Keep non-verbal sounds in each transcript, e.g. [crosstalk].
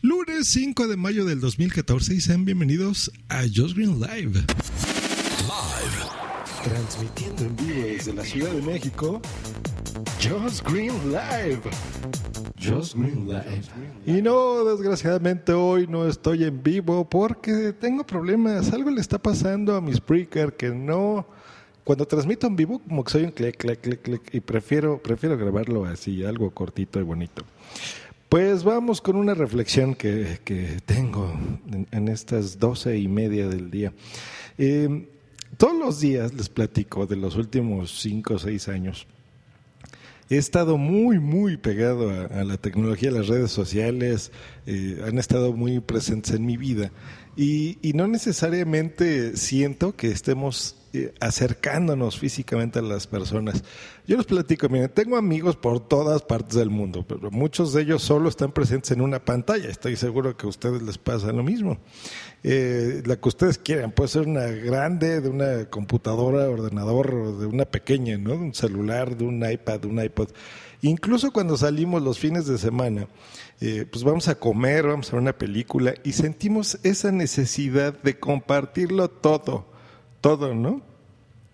Lunes 5 de mayo del 2014 y sean bienvenidos a Just Green Live. Live. Transmitiendo en vivo desde la Ciudad de México. Just Green Live. Just Green Live. Y no, desgraciadamente hoy no estoy en vivo porque tengo problemas. Algo le está pasando a mi Spreaker que no. Cuando transmito en vivo, como que soy un clic, clic, clic, clic. Y prefiero, prefiero grabarlo así, algo cortito y bonito. Pues vamos con una reflexión que, tengo en, estas doce y media del día. Em, todos los días les platico de los últimos cinco o seis años. He estado muy, muy pegado a, la tecnología, a las redes sociales, eh, han estado muy presentes en mi vida y, y no necesariamente siento que estemos acercándonos físicamente a las personas. Yo les platico, miren, tengo amigos por todas partes del mundo, pero muchos de ellos solo están presentes en una pantalla. Estoy seguro que a ustedes les pasa lo mismo. Eh, la que ustedes quieran, puede ser una grande, de una computadora, ordenador, de una pequeña, ¿no? De un celular, de un iPad, de un iPod. Incluso cuando salimos los fines de semana, eh, pues vamos a comer, vamos a ver una película y sentimos esa necesidad de compartirlo todo todo, ¿no?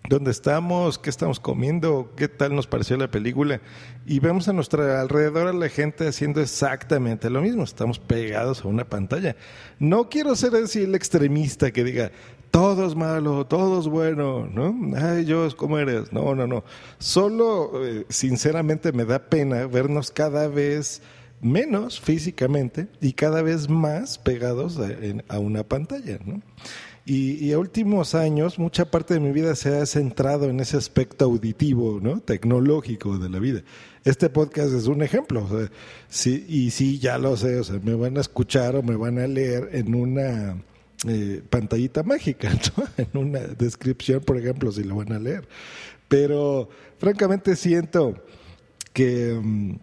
¿Dónde estamos? ¿Qué estamos comiendo? ¿Qué tal nos pareció la película? Y vemos a nuestro alrededor a la gente haciendo exactamente lo mismo. Estamos pegados a una pantalla. No quiero ser así el extremista que diga, todo es malo, todo es bueno, ¿no? Ay, yo, ¿cómo eres? No, no, no. Solo, eh, sinceramente, me da pena vernos cada vez menos físicamente y cada vez más pegados a una pantalla, ¿no? Y, a últimos años, mucha parte de mi vida se ha centrado en ese aspecto auditivo, ¿no? Tecnológico de la vida. Este podcast es un ejemplo. y sí, ya lo sé, o sea, me van a escuchar o me van a leer en una eh, pantallita mágica. [laughs] En una descripción, por ejemplo, si lo van a leer. Pero francamente siento que, mm,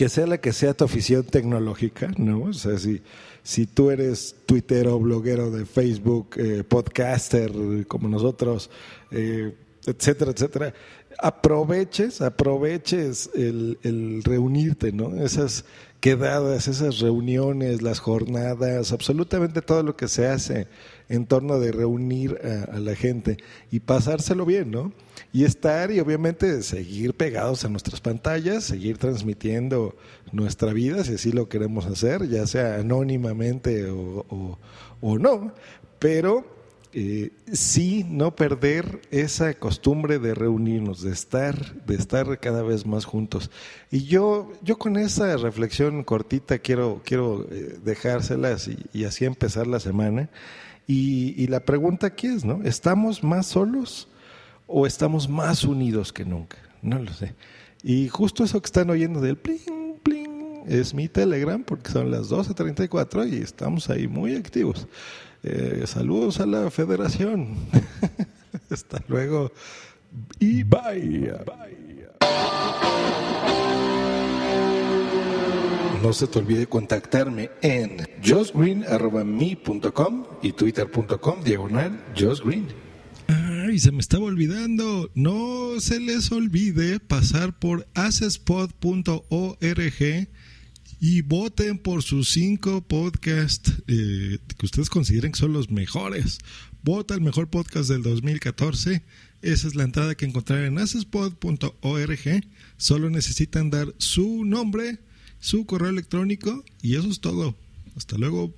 que sea la que sea tu afición tecnológica, ¿no? O sea, si si tú eres tuitero, bloguero de Facebook, eh, podcaster como nosotros, eh, etcétera, etcétera, aproveches, aproveches el, reunirte, ¿no? Esas quedadas, esas reuniones, las jornadas, absolutamente todo lo que se hace en torno de reunir a, la gente y pasárselo bien, ¿no? Y estar y obviamente seguir pegados a nuestras pantallas, seguir transmitiendo nuestra vida, si así lo queremos hacer, ya sea anónimamente o, o no, pero eh, sí no perder esa costumbre de reunirnos, de estar, de estar cada vez más juntos. Y yo, yo con esa reflexión cortita quiero, quiero eh, dejárselas y, así empezar la semana. Y, la pregunta aquí es, ¿no? ¿Estamos más solos o estamos más unidos que nunca? No lo sé. Y justo eso que están oyendo del pling, pling, es mi Telegram, porque son las 12.34 y estamos ahí muy activos. Eh, saludos a la federación. [laughs] Hasta luego y bye. No se te olvide contactarme en josgreen.me.com y twitter.com diagonal josgreen. Ay, se me estaba olvidando. No se les olvide pasar por accesspod.org y voten por sus cinco podcasts eh, que ustedes consideren que son los mejores. Vota el mejor podcast del 2014. Esa es la entrada que encontrarán en accesspod.org. Solo necesitan dar su nombre, su correo electrónico y eso es todo. Hasta luego.